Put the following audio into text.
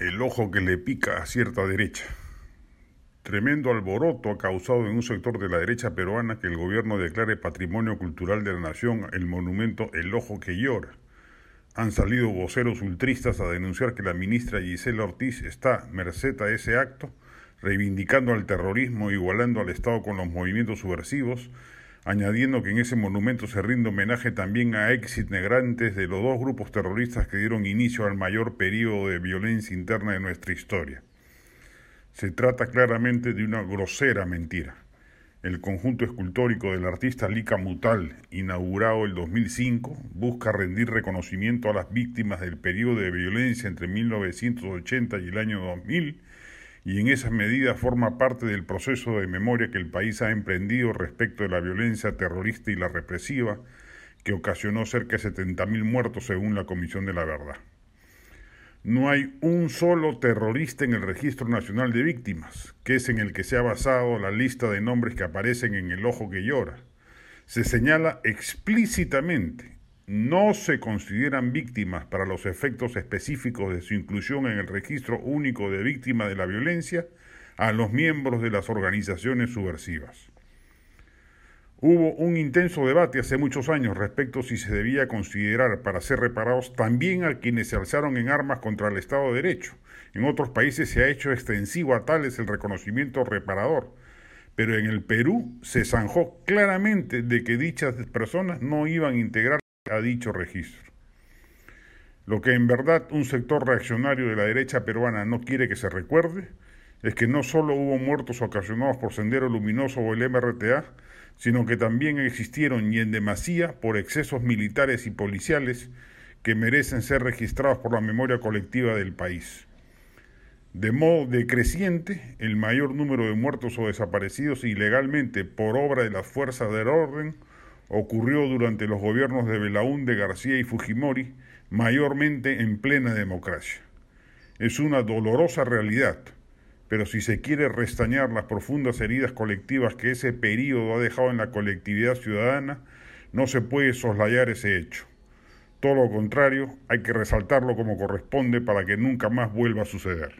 el ojo que le pica a cierta derecha. Tremendo alboroto ha causado en un sector de la derecha peruana que el gobierno declare patrimonio cultural de la nación el monumento El Ojo que llora. Han salido voceros ultristas a denunciar que la ministra Gisela Ortiz está, merced a ese acto, reivindicando al terrorismo, igualando al Estado con los movimientos subversivos, añadiendo que en ese monumento se rinde homenaje también a ex integrantes de los dos grupos terroristas que dieron inicio al mayor periodo de violencia interna de nuestra historia. Se trata claramente de una grosera mentira. El conjunto escultórico del artista Lika Mutal, inaugurado el 2005, busca rendir reconocimiento a las víctimas del periodo de violencia entre 1980 y el año 2000 y en esa medida forma parte del proceso de memoria que el país ha emprendido respecto de la violencia terrorista y la represiva que ocasionó cerca de 70.000 muertos según la Comisión de la Verdad. No hay un solo terrorista en el Registro Nacional de Víctimas, que es en el que se ha basado la lista de nombres que aparecen en el ojo que llora. Se señala explícitamente, no se consideran víctimas para los efectos específicos de su inclusión en el Registro Único de Víctimas de la Violencia a los miembros de las organizaciones subversivas. Hubo un intenso debate hace muchos años respecto si se debía considerar para ser reparados también a quienes se alzaron en armas contra el Estado de Derecho. En otros países se ha hecho extensivo a tales el reconocimiento reparador, pero en el Perú se zanjó claramente de que dichas personas no iban a integrar a dicho registro. Lo que en verdad un sector reaccionario de la derecha peruana no quiere que se recuerde es que no solo hubo muertos ocasionados por Sendero Luminoso o el MRTA, sino que también existieron y en demasía por excesos militares y policiales que merecen ser registrados por la memoria colectiva del país. De modo decreciente, el mayor número de muertos o desaparecidos ilegalmente por obra de las fuerzas del orden ocurrió durante los gobiernos de Belaúnde, García y Fujimori, mayormente en plena democracia. Es una dolorosa realidad pero si se quiere restañar las profundas heridas colectivas que ese período ha dejado en la colectividad ciudadana, no se puede soslayar ese hecho. Todo lo contrario, hay que resaltarlo como corresponde para que nunca más vuelva a suceder.